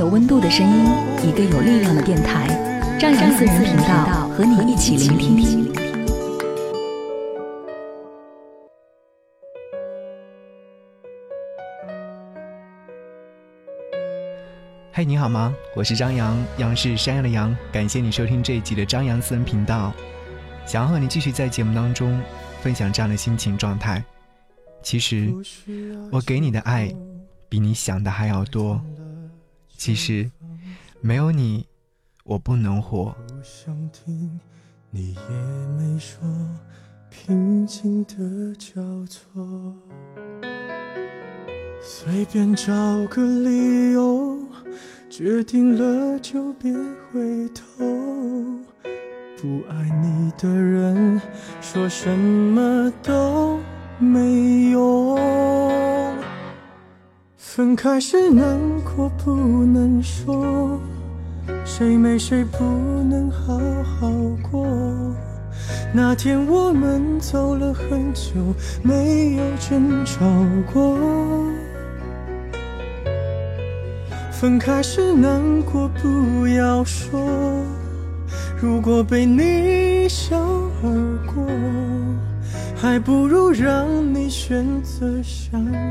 有温度的声音，一个有力量的电台，张扬私人频道和你一起聆听。嘿，你好吗？我是张扬，杨是山羊的羊。感谢你收听这一集的张扬私人频道，想要和你继续在节目当中分享这样的心情状态。其实，我给你的爱，比你想的还要多。其实，没有你，我不能活。不想听，你也没说，平静的交错。随便找个理由，决定了就别回头。不爱你的人，说什么都没用。分开时难过不能说，谁没谁不能好好过。那天我们走了很久，没有争吵过。分开时难过不要说，如果被你一笑而过，还不如让你选择想要。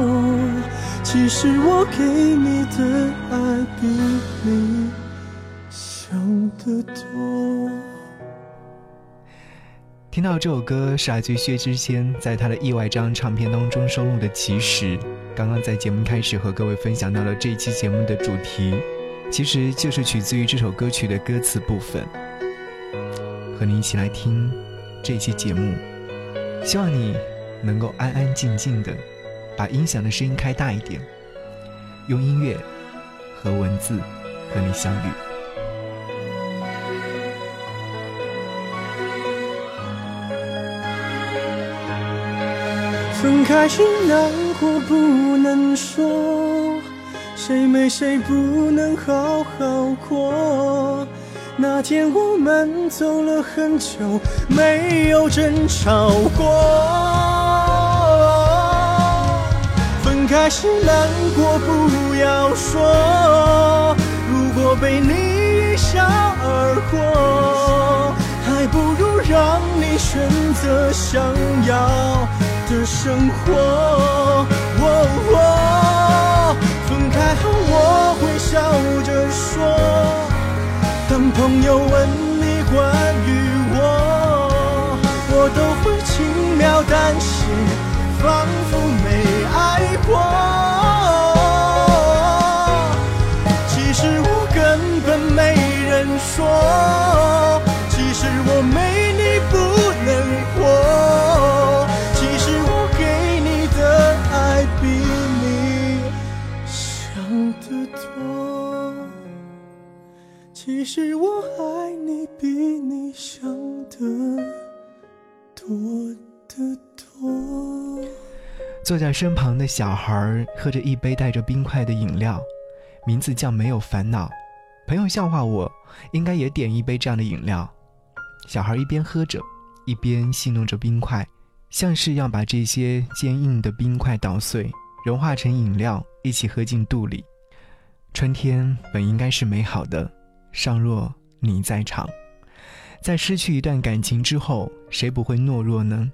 其实我给你的爱比你想的多。听到这首歌是来自于薛之谦在他的意外这张唱片当中收录的《其实》。刚刚在节目开始和各位分享到了这期节目的主题，其实就是取自于这首歌曲的歌词部分。和你一起来听这期节目，希望你能够安安静静的。把音响的声音开大一点，用音乐和文字和你相遇。分开时难过不能说，谁没谁不能好好过。那天我们走了很久，没有争吵过。开始难过，不要说。如果被你一笑而过，还不如让你选择想要的生活。分开后我会笑着说，当朋友问你关于我，我都会轻描淡写，仿佛说，其实我没你不能活，其实我给你的爱比你想的多，其实我爱你比你想的多得多。坐在身旁的小孩喝着一杯带着冰块的饮料，名字叫没有烦恼。朋友笑话我，应该也点一杯这样的饮料。小孩一边喝着，一边戏弄着冰块，像是要把这些坚硬的冰块捣碎，融化成饮料，一起喝进肚里。春天本应该是美好的，尚若你在场。在失去一段感情之后，谁不会懦弱呢？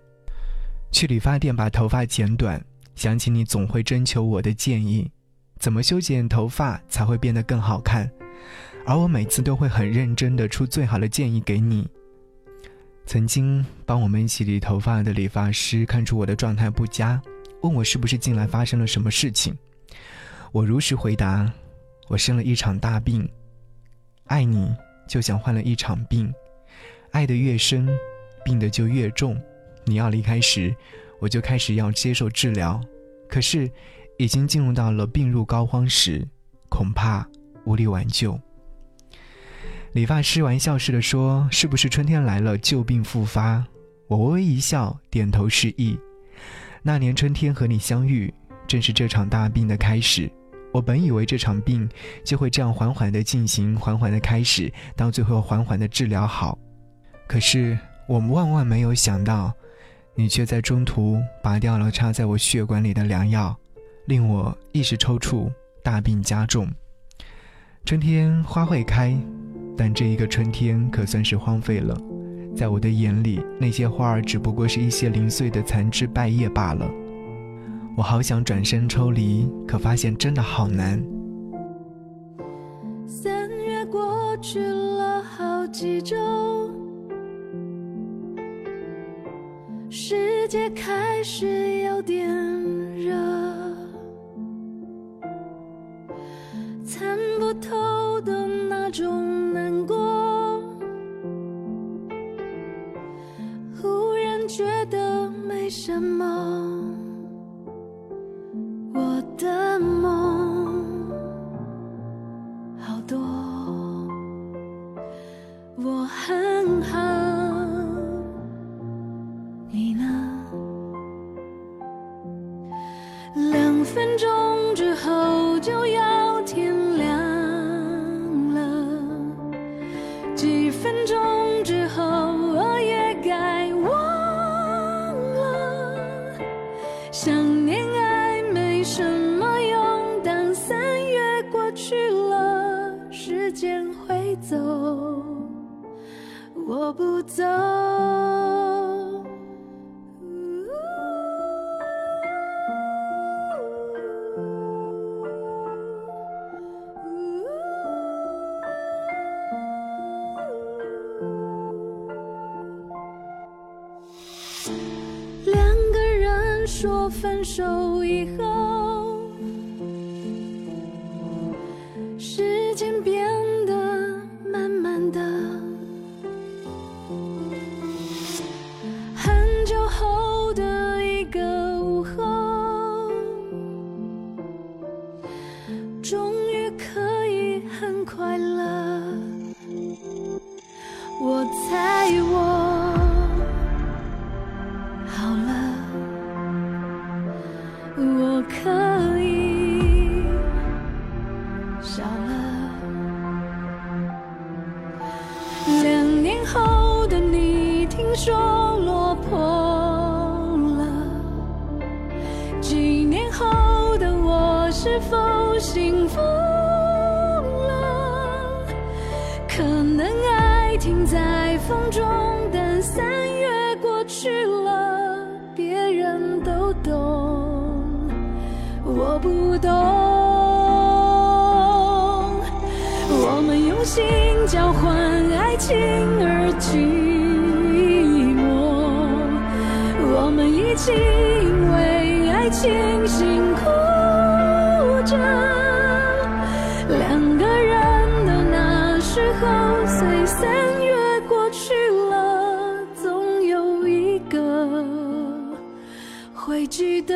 去理发店把头发剪短，想起你总会征求我的建议，怎么修剪头发才会变得更好看？而我每次都会很认真的出最好的建议给你。曾经帮我们一起理头发的理发师看出我的状态不佳，问我是不是近来发生了什么事情。我如实回答：我生了一场大病。爱你就像患了一场病，爱得越深，病得就越重。你要离开时，我就开始要接受治疗，可是已经进入到了病入膏肓时，恐怕无力挽救。理发师玩笑似的说：“是不是春天来了，旧病复发？”我微微一笑，点头示意。那年春天和你相遇，正是这场大病的开始。我本以为这场病就会这样缓缓的进行，缓缓的开始，到最后缓缓的治疗好。可是我们万万没有想到，你却在中途拔掉了插在我血管里的良药，令我一时抽搐，大病加重。春天花会开。但这一个春天可算是荒废了，在我的眼里，那些花儿只不过是一些零碎的残枝败叶罢了。我好想转身抽离，可发现真的好难。三月过去了好几周，世界开始有点热，参不透那种难过想念爱没什么用，当三月过去了，时间会走，我不走。是否幸福了？可能爱停在风中，会记得。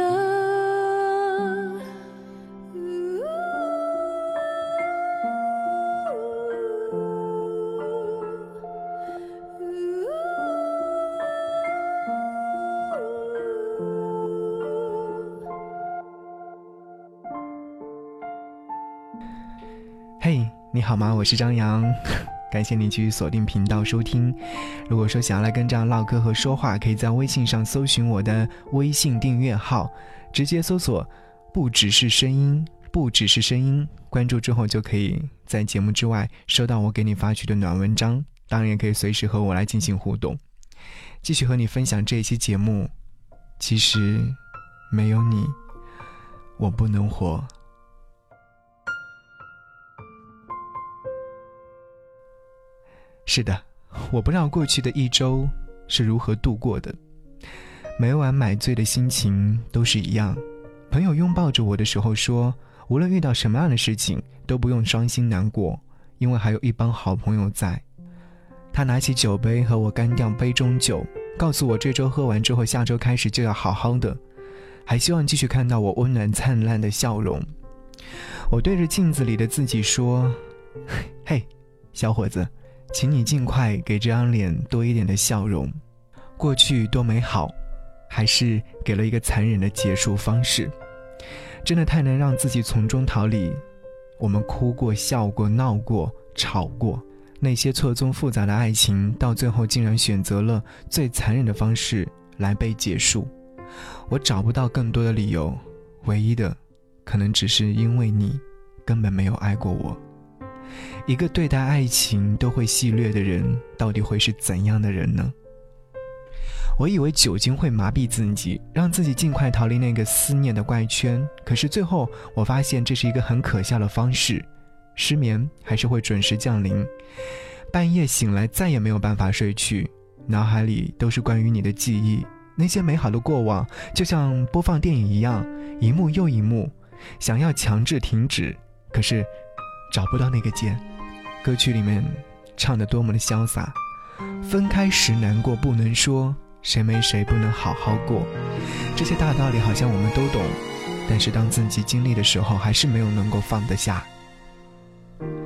嘿，你好吗？我是张扬，感谢你继续锁定频道收听。如果说想要来跟这样唠嗑和说话，可以在微信上搜寻我的微信订阅号，直接搜索“不只是声音”，不只是声音，关注之后就可以在节目之外收到我给你发去的暖文章，当然也可以随时和我来进行互动，继续和你分享这一期节目。其实，没有你，我不能活。是的，我不知道过去的一周是如何度过的。每晚买醉的心情都是一样。朋友拥抱着我的时候说：“无论遇到什么样的事情，都不用伤心难过，因为还有一帮好朋友在。”他拿起酒杯和我干掉杯中酒，告诉我这周喝完之后，下周开始就要好好的，还希望继续看到我温暖灿烂的笑容。我对着镜子里的自己说：“ 嘿，小伙子。”请你尽快给这张脸多一点的笑容。过去多美好，还是给了一个残忍的结束方式。真的太能让自己从中逃离。我们哭过、笑过、闹过、吵过，那些错综复杂的爱情，到最后竟然选择了最残忍的方式来被结束。我找不到更多的理由，唯一的，可能只是因为你根本没有爱过我。一个对待爱情都会戏谑的人，到底会是怎样的人呢？我以为酒精会麻痹自己，让自己尽快逃离那个思念的怪圈。可是最后，我发现这是一个很可笑的方式，失眠还是会准时降临。半夜醒来，再也没有办法睡去，脑海里都是关于你的记忆，那些美好的过往，就像播放电影一样，一幕又一幕，想要强制停止，可是。找不到那个键，歌曲里面唱的多么的潇洒。分开时难过不能说，谁没谁不能好好过。这些大道理好像我们都懂，但是当自己经历的时候，还是没有能够放得下。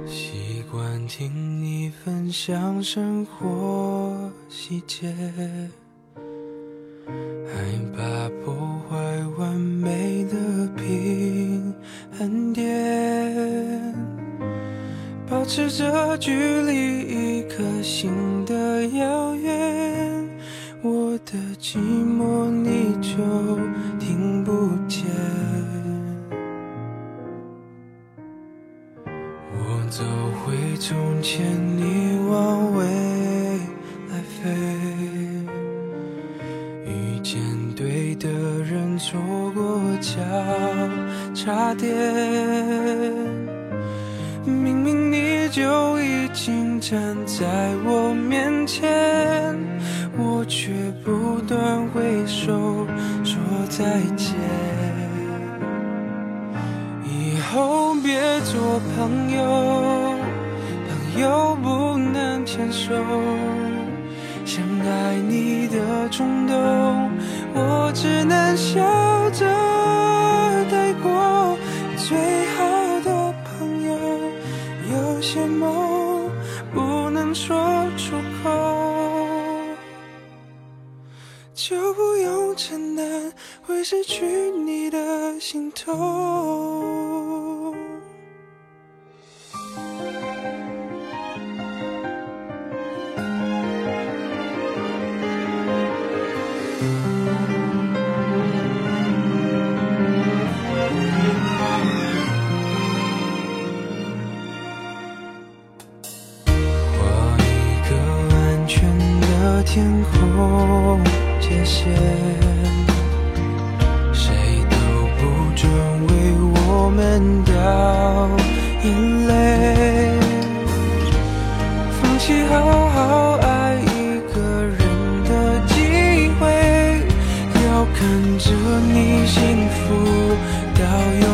习惯听你分享生活细节，害怕破坏完美的平衡点。保持着距离一颗心的遥远，我的寂寞你就听不见。我走回从前，你往未来飞，遇见对的人，错过交叉点。明明就已经站在我面前，我却不断挥手说再见。以后别做朋友，朋友不能牵手。想爱你的冲动，我只能笑着些梦不能说出口，就不用承担会失去你的心痛。们掉眼泪。放弃好好爱一个人的机会，要看着你幸福到永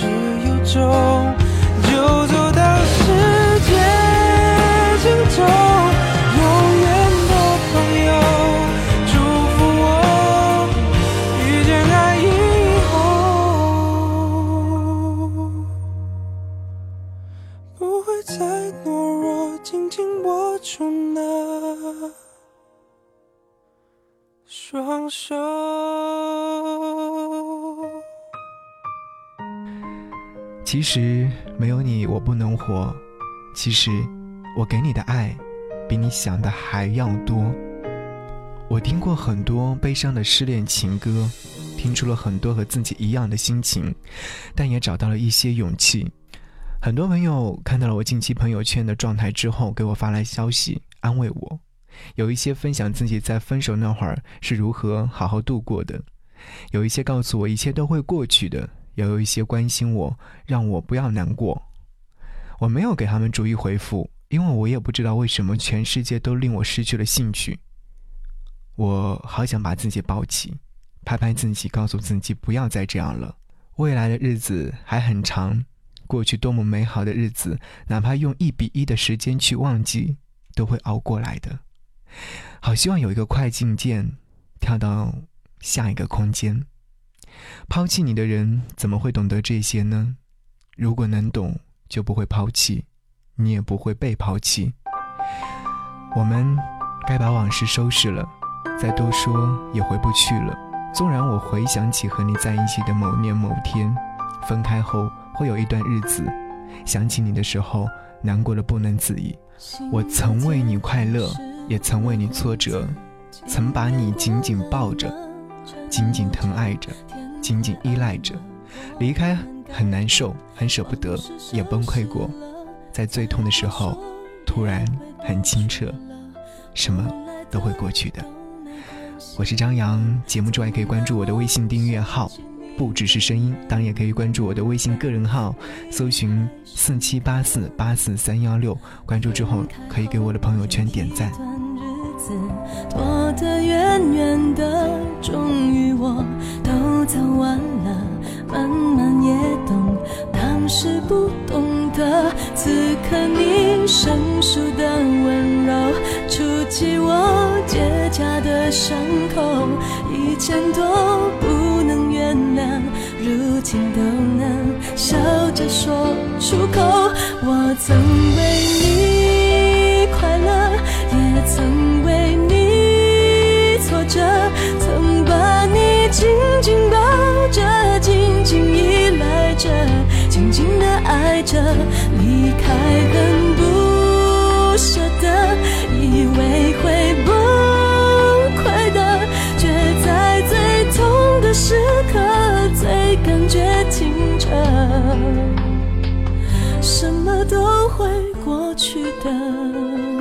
是有种其实没有你，我不能活。其实，我给你的爱，比你想的还要多。我听过很多悲伤的失恋情歌，听出了很多和自己一样的心情，但也找到了一些勇气。很多朋友看到了我近期朋友圈的状态之后，给我发来消息安慰我。有一些分享自己在分手那会儿是如何好好度过的，有一些告诉我一切都会过去的，也有一些关心我，让我不要难过。我没有给他们逐一回复，因为我也不知道为什么全世界都令我失去了兴趣。我好想把自己抱起，拍拍自己，告诉自己不要再这样了。未来的日子还很长，过去多么美好的日子，哪怕用一比一的时间去忘记，都会熬过来的。好希望有一个快进键，跳到下一个空间。抛弃你的人怎么会懂得这些呢？如果能懂，就不会抛弃，你也不会被抛弃。我们该把往事收拾了。再多说也回不去了。纵然我回想起和你在一起的某年某天，分开后会有一段日子，想起你的时候，难过的不能自已。我曾为你快乐，也曾为你挫折，曾把你紧紧抱着，紧紧疼爱着，紧紧依赖着。离开很难受，很舍不得，也崩溃过。在最痛的时候，突然很清澈，什么都会过去的。我是张扬，节目之外可以关注我的微信订阅号，不只是声音，当然也可以关注我的微信个人号，搜寻四七八四八四三幺六，关注之后可以给我的朋友圈点赞。躲得远远的，终于我都走完了，慢慢也懂，当时不懂得，此刻你生疏的温柔，触及我结痂的伤口，以前都不能原谅，如今都能笑着说出口，我曾为你快乐，也曾为你挫折，曾把你紧紧，着，紧紧的爱着，离开很不舍得，以为会崩溃的，却在最痛的时刻，最感觉清澈，什么都会过去的。